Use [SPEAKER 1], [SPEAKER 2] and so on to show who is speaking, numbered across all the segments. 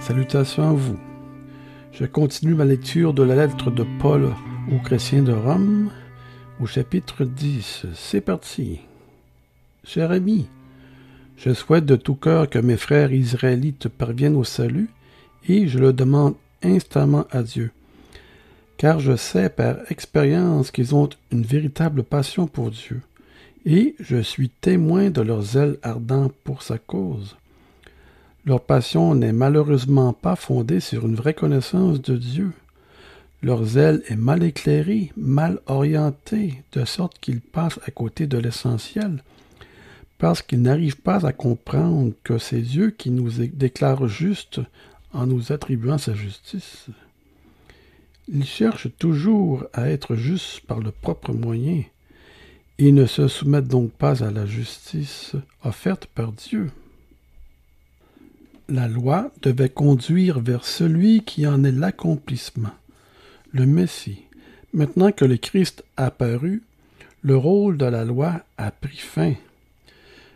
[SPEAKER 1] Salutations à vous. Je continue ma lecture de la lettre de Paul aux chrétiens de Rome au chapitre 10. C'est parti. Cher ami, je souhaite de tout cœur que mes frères israélites parviennent au salut et je le demande instamment à Dieu. Car je sais par expérience qu'ils ont une véritable passion pour Dieu et je suis témoin de leur zèle ardent pour sa cause. Leur passion n'est malheureusement pas fondée sur une vraie connaissance de Dieu. Leur zèle est mal éclairé, mal orienté, de sorte qu'ils passent à côté de l'essentiel, parce qu'ils n'arrivent pas à comprendre que c'est Dieu qui nous déclare juste en nous attribuant sa justice. Ils cherchent toujours à être justes par le propre moyen, et ne se soumettent donc pas à la justice offerte par Dieu. La loi devait conduire vers celui qui en est l'accomplissement, le Messie. Maintenant que le Christ a apparu, le rôle de la loi a pris fin.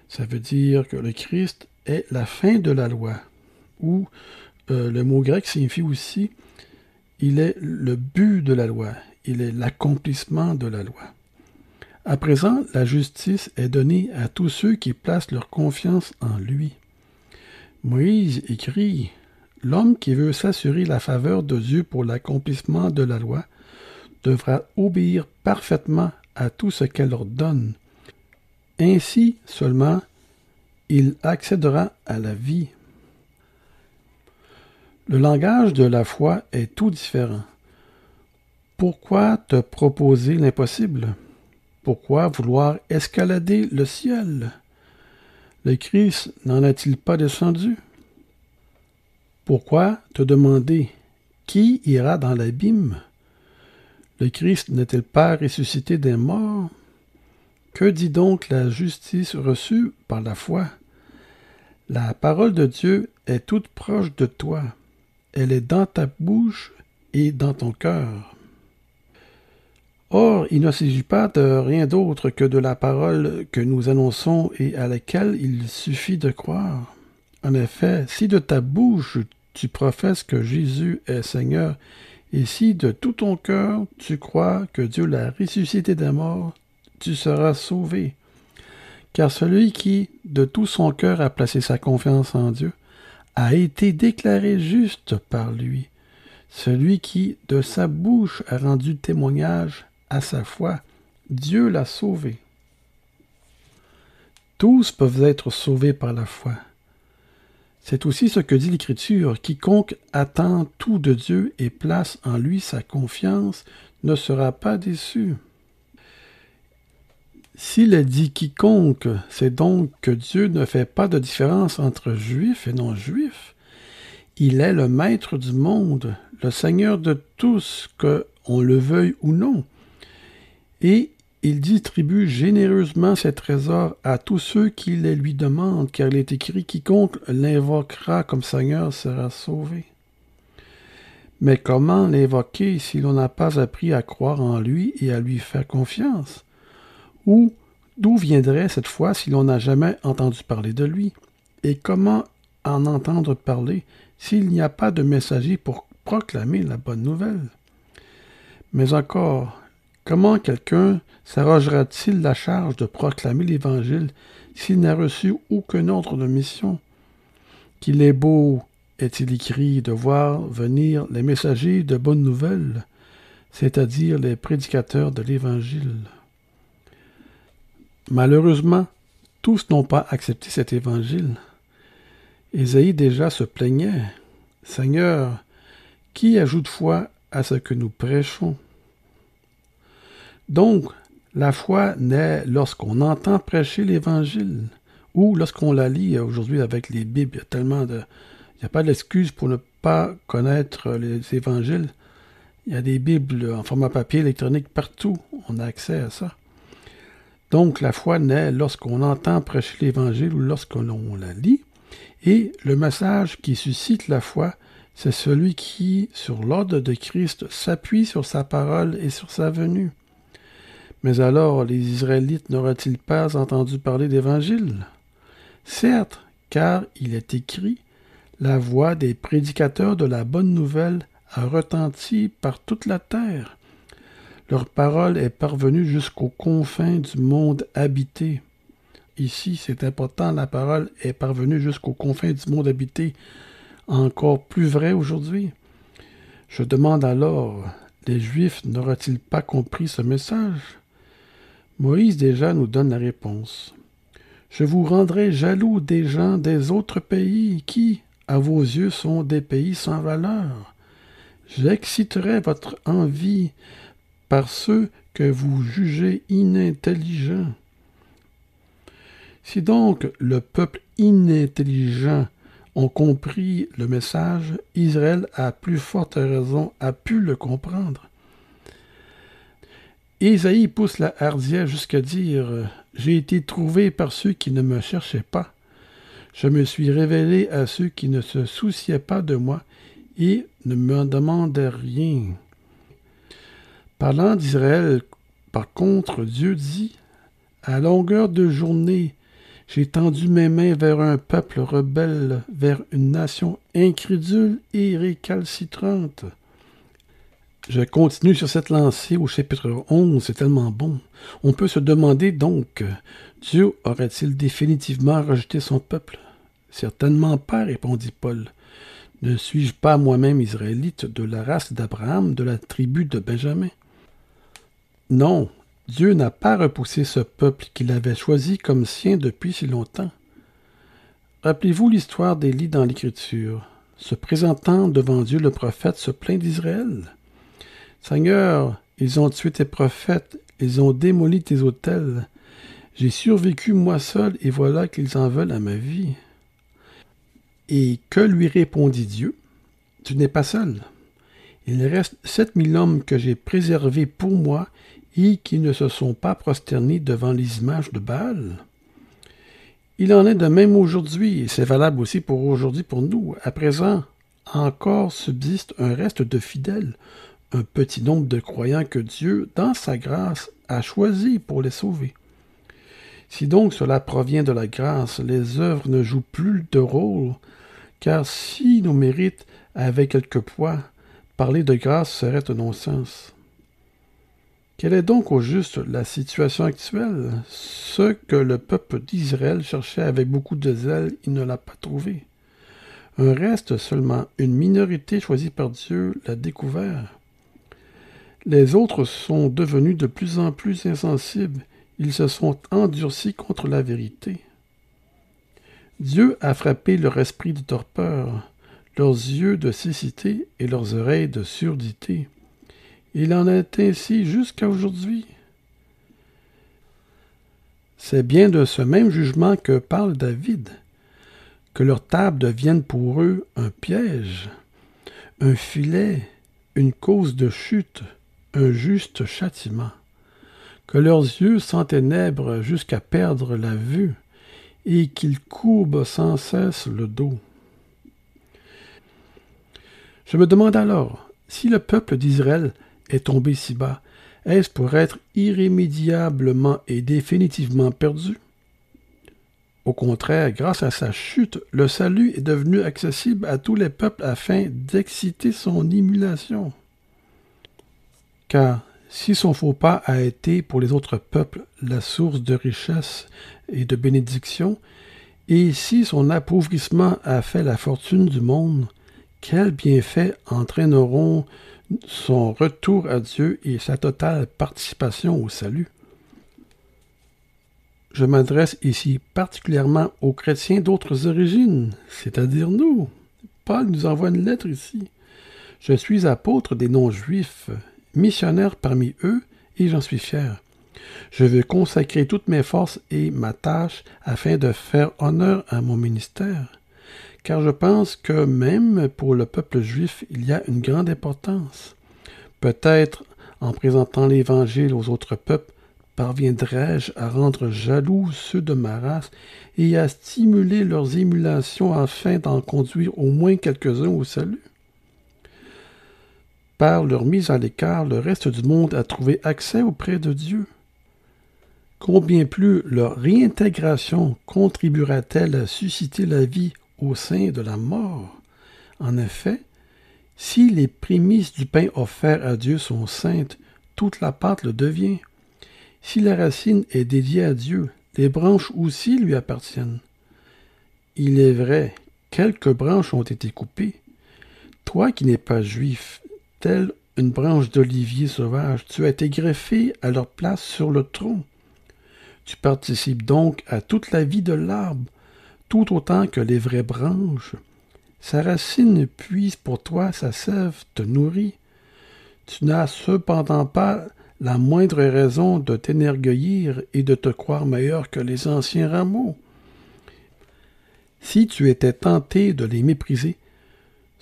[SPEAKER 1] Ça veut dire que le Christ est la fin de la loi, ou euh, le mot grec signifie aussi il est le but de la loi, il est l'accomplissement de la loi. À présent, la justice est donnée à tous ceux qui placent leur confiance en lui. Moïse écrit L'homme qui veut s'assurer la faveur de Dieu pour l'accomplissement de la loi devra obéir parfaitement à tout ce qu'elle ordonne. Ainsi seulement il accédera à la vie. Le langage de la foi est tout différent. Pourquoi te proposer l'impossible? Pourquoi vouloir escalader le ciel? Le Christ n'en a-t-il pas descendu? Pourquoi te demander qui ira dans l'abîme? Le Christ n'est-il pas ressuscité des morts? Que dit donc la justice reçue par la foi? La parole de Dieu est toute proche de toi. Elle est dans ta bouche et dans ton cœur. Or, il ne s'agit pas de rien d'autre que de la parole que nous annonçons et à laquelle il suffit de croire. En effet, si de ta bouche tu professes que Jésus est Seigneur, et si de tout ton cœur tu crois que Dieu l'a ressuscité des morts, tu seras sauvé. Car celui qui, de tout son cœur, a placé sa confiance en Dieu, a été déclaré juste par lui. Celui qui, de sa bouche, a rendu témoignage, à sa foi, Dieu l'a sauvé. Tous peuvent être sauvés par la foi. C'est aussi ce que dit l'Écriture. Quiconque attend tout de Dieu et place en lui sa confiance ne sera pas déçu. S'il est dit quiconque, c'est donc que Dieu ne fait pas de différence entre juifs et non-juifs. Il est le maître du monde, le Seigneur de tous, que on le veuille ou non et il distribue généreusement ses trésors à tous ceux qui les lui demandent, car il est écrit Quiconque l'invoquera comme Seigneur sera sauvé. Mais comment l'invoquer si l'on n'a pas appris à croire en lui et à lui faire confiance? Ou d'où viendrait cette foi si l'on n'a jamais entendu parler de lui? Et comment en entendre parler s'il n'y a pas de messager pour proclamer la bonne nouvelle? Mais encore, Comment quelqu'un s'arrogera-t-il la charge de proclamer l'Évangile s'il n'a reçu aucun ordre de mission? Qu'il est beau, est-il écrit, de voir venir les messagers de bonnes nouvelles, c'est-à-dire les prédicateurs de l'Évangile. Malheureusement, tous n'ont pas accepté cet Évangile. Ésaïe déjà se plaignait. Seigneur, qui ajoute foi à ce que nous prêchons? Donc, la foi naît lorsqu'on entend prêcher l'Évangile ou lorsqu'on la lit aujourd'hui avec les Bibles. Il y a tellement de... Il n'y a pas d'excuse pour ne pas connaître les Évangiles. Il y a des Bibles en format papier, électronique, partout. On a accès à ça. Donc, la foi naît lorsqu'on entend prêcher l'Évangile ou lorsqu'on la lit. Et le message qui suscite la foi, c'est celui qui, sur l'ordre de Christ, s'appuie sur sa parole et sur sa venue. Mais alors les Israélites n'auraient-ils pas entendu parler d'Évangile? Certes, car il est écrit, La voix des prédicateurs de la bonne nouvelle a retenti par toute la terre. Leur parole est parvenue jusqu'aux confins du monde habité. Ici, c'est important, la parole est parvenue jusqu'aux confins du monde habité. Encore plus vrai aujourd'hui. Je demande alors, les Juifs n'auraient-ils pas compris ce message? Moïse déjà nous donne la réponse. Je vous rendrai jaloux des gens des autres pays qui, à vos yeux, sont des pays sans valeur. J'exciterai votre envie par ceux que vous jugez inintelligents. Si donc le peuple inintelligent ont compris le message, Israël à plus forte raison a pu le comprendre. Isaïe pousse la hardière jusqu'à dire J'ai été trouvé par ceux qui ne me cherchaient pas. Je me suis révélé à ceux qui ne se souciaient pas de moi et ne me demandaient rien. Parlant d'Israël, par contre, Dieu dit À longueur de journée, j'ai tendu mes mains vers un peuple rebelle, vers une nation incrédule et récalcitrante. Je continue sur cette lancée au chapitre 11, c'est tellement bon. On peut se demander donc, Dieu aurait-il définitivement rejeté son peuple? Certainement pas, répondit Paul. Ne suis-je pas moi-même israélite de la race d'Abraham, de la tribu de Benjamin? Non, Dieu n'a pas repoussé ce peuple qu'il avait choisi comme sien depuis si longtemps. Rappelez-vous l'histoire d'Élie dans l'Écriture. Se présentant devant Dieu, le prophète se plaint d'Israël. Seigneur, ils ont tué tes prophètes, ils ont démoli tes autels. J'ai survécu moi seul, et voilà qu'ils en veulent à ma vie. Et que lui répondit Dieu? Tu n'es pas seul. Il reste sept mille hommes que j'ai préservés pour moi et qui ne se sont pas prosternés devant les images de Baal. Il en est de même aujourd'hui, et c'est valable aussi pour aujourd'hui pour nous. À présent, encore subsiste un reste de fidèles, un petit nombre de croyants que Dieu, dans sa grâce, a choisis pour les sauver. Si donc cela provient de la grâce, les œuvres ne jouent plus de rôle, car si nos mérites avaient quelque poids, parler de grâce serait un non-sens. Quelle est donc au juste la situation actuelle? Ce que le peuple d'Israël cherchait avec beaucoup de zèle, il ne l'a pas trouvé. Un reste seulement, une minorité choisie par Dieu l'a découvert. Les autres sont devenus de plus en plus insensibles, ils se sont endurcis contre la vérité. Dieu a frappé leur esprit de torpeur, leurs yeux de cécité et leurs oreilles de surdité. Il en est ainsi jusqu'à aujourd'hui. C'est bien de ce même jugement que parle David, que leur table devienne pour eux un piège, un filet, une cause de chute, un juste châtiment, que leurs yeux s'enténèbrent jusqu'à perdre la vue, et qu'ils courbent sans cesse le dos. Je me demande alors si le peuple d'Israël est tombé si bas, est-ce pour être irrémédiablement et définitivement perdu? Au contraire, grâce à sa chute, le salut est devenu accessible à tous les peuples afin d'exciter son émulation. Car si son faux pas a été pour les autres peuples la source de richesse et de bénédiction, et si son appauvrissement a fait la fortune du monde, quels bienfaits entraîneront son retour à Dieu et sa totale participation au salut? Je m'adresse ici particulièrement aux chrétiens d'autres origines, c'est-à-dire nous. Paul nous envoie une lettre ici. Je suis apôtre des non-juifs, missionnaire parmi eux, et j'en suis fier. Je veux consacrer toutes mes forces et ma tâche afin de faire honneur à mon ministère, car je pense que même pour le peuple juif, il y a une grande importance. Peut-être, en présentant l'Évangile aux autres peuples, parviendrai-je à rendre jaloux ceux de ma race et à stimuler leurs émulations afin d'en conduire au moins quelques-uns au salut? Leur mise à l'écart, le reste du monde a trouvé accès auprès de Dieu. Combien plus leur réintégration contribuera-t-elle à susciter la vie au sein de la mort? En effet, si les prémices du pain offert à Dieu sont saintes, toute la pâte le devient. Si la racine est dédiée à Dieu, les branches aussi lui appartiennent. Il est vrai, quelques branches ont été coupées. Toi qui n'es pas juif, telle une branche d'olivier sauvage, tu as été greffé à leur place sur le tronc. Tu participes donc à toute la vie de l'arbre, tout autant que les vraies branches. Sa racine puise pour toi, sa sève te nourrit. Tu n'as cependant pas la moindre raison de t'énergueillir et de te croire meilleur que les anciens rameaux. Si tu étais tenté de les mépriser,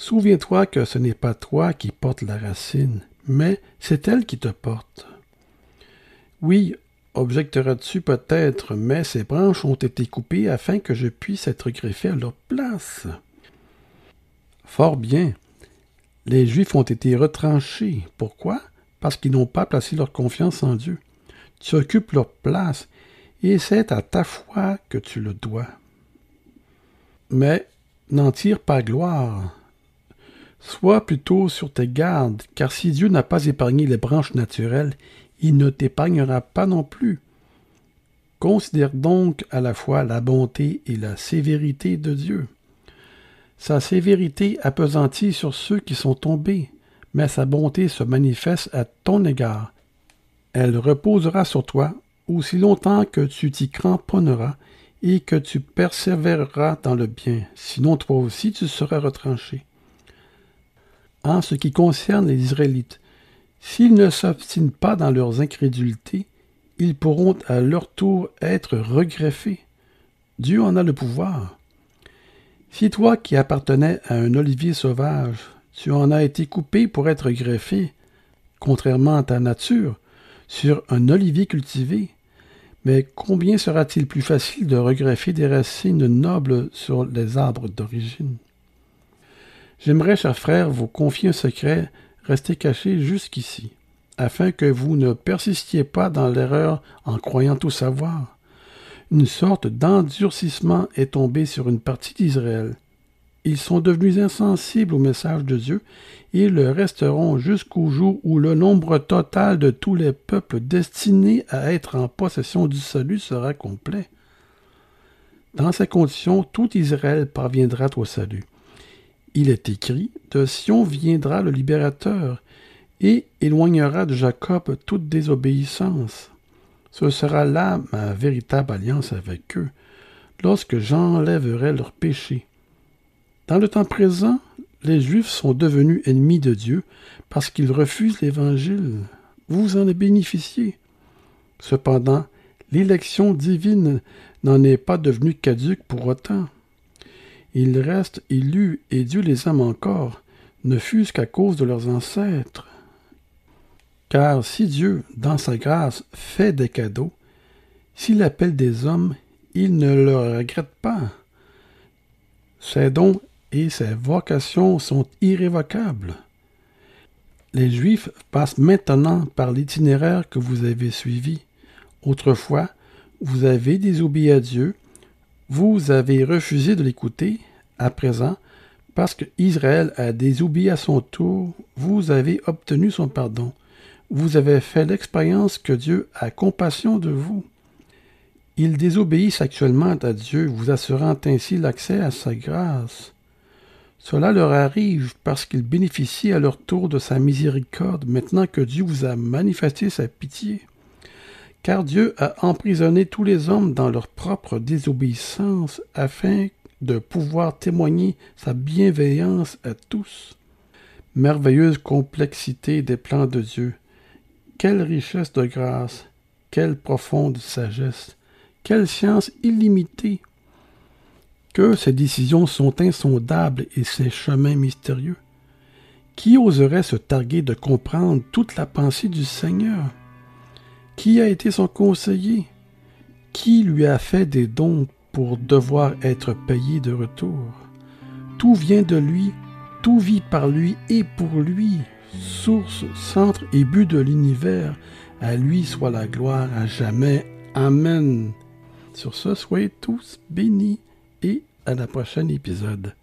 [SPEAKER 1] souviens-toi que ce n'est pas toi qui portes la racine, mais c'est elle qui te porte. Oui, objecteras-tu peut-être, mais ces branches ont été coupées afin que je puisse être greffé à leur place? Fort bien. Les Juifs ont été retranchés. Pourquoi? Parce qu'ils n'ont pas placé leur confiance en Dieu. Tu occupes leur place, et c'est à ta foi que tu le dois. Mais n'en tire pas gloire. Sois plutôt sur tes gardes, car si Dieu n'a pas épargné les branches naturelles, il ne t'épargnera pas non plus. Considère donc à la fois la bonté et la sévérité de Dieu. Sa sévérité appesantit sur ceux qui sont tombés, mais sa bonté se manifeste à ton égard. Elle reposera sur toi aussi longtemps que tu t'y cramponneras et que tu persévéreras dans le bien, sinon toi aussi tu seras retranché. En ce qui concerne les Israélites, s'ils ne s'obstinent pas dans leurs incrédulités, ils pourront à leur tour être regreffés. Dieu en a le pouvoir. Si toi qui appartenais à un olivier sauvage, tu en as été coupé pour être greffé, contrairement à ta nature, sur un olivier cultivé, mais combien sera-t-il plus facile de regreffer des racines nobles sur les arbres d'origine? J'aimerais, chers frères, vous confier un secret resté caché jusqu'ici, afin que vous ne persistiez pas dans l'erreur en croyant tout savoir une sorte d'endurcissement est tombé sur une partie d'Israël. Ils sont devenus insensibles au message de Dieu et le resteront jusqu'au jour où le nombre total de tous les peuples destinés à être en possession du salut sera complet. Dans ces conditions, tout Israël parviendra au salut. Il est écrit, de Sion viendra le libérateur, et éloignera de Jacob toute désobéissance. Ce sera là ma véritable alliance avec eux, lorsque j'enlèverai leurs péchés. Dans le temps présent, les Juifs sont devenus ennemis de Dieu parce qu'ils refusent l'Évangile. Vous en avez bénéficié. Cependant, l'élection divine n'en est pas devenue caduque pour autant. Ils restent élus et Dieu les aime encore, ne fût-ce qu'à cause de leurs ancêtres. Car si Dieu, dans sa grâce, fait des cadeaux, s'il appelle des hommes, il ne le regrette pas. Ses dons et ses vocations sont irrévocables. Les Juifs passent maintenant par l'itinéraire que vous avez suivi. Autrefois, vous avez désobéi à Dieu, vous avez refusé de l'écouter. À présent, parce que Israël a désobéi à son tour, vous avez obtenu son pardon vous avez fait l'expérience que Dieu a compassion de vous. Ils désobéissent actuellement à Dieu, vous assurant ainsi l'accès à sa grâce. Cela leur arrive parce qu'ils bénéficient à leur tour de sa miséricorde maintenant que Dieu vous a manifesté sa pitié. Car Dieu a emprisonné tous les hommes dans leur propre désobéissance afin de pouvoir témoigner sa bienveillance à tous. Merveilleuse complexité des plans de Dieu. Quelle richesse de grâce, quelle profonde sagesse, quelle science illimitée. Que ces décisions sont insondables et ces chemins mystérieux. Qui oserait se targuer de comprendre toute la pensée du Seigneur? Qui a été son conseiller? Qui lui a fait des dons pour devoir être payé de retour? Tout vient de lui, tout vit par lui et pour lui source, centre et but de l'univers. À lui soit la gloire à jamais. Amen. Sur ce, soyez tous bénis et à la prochaine épisode.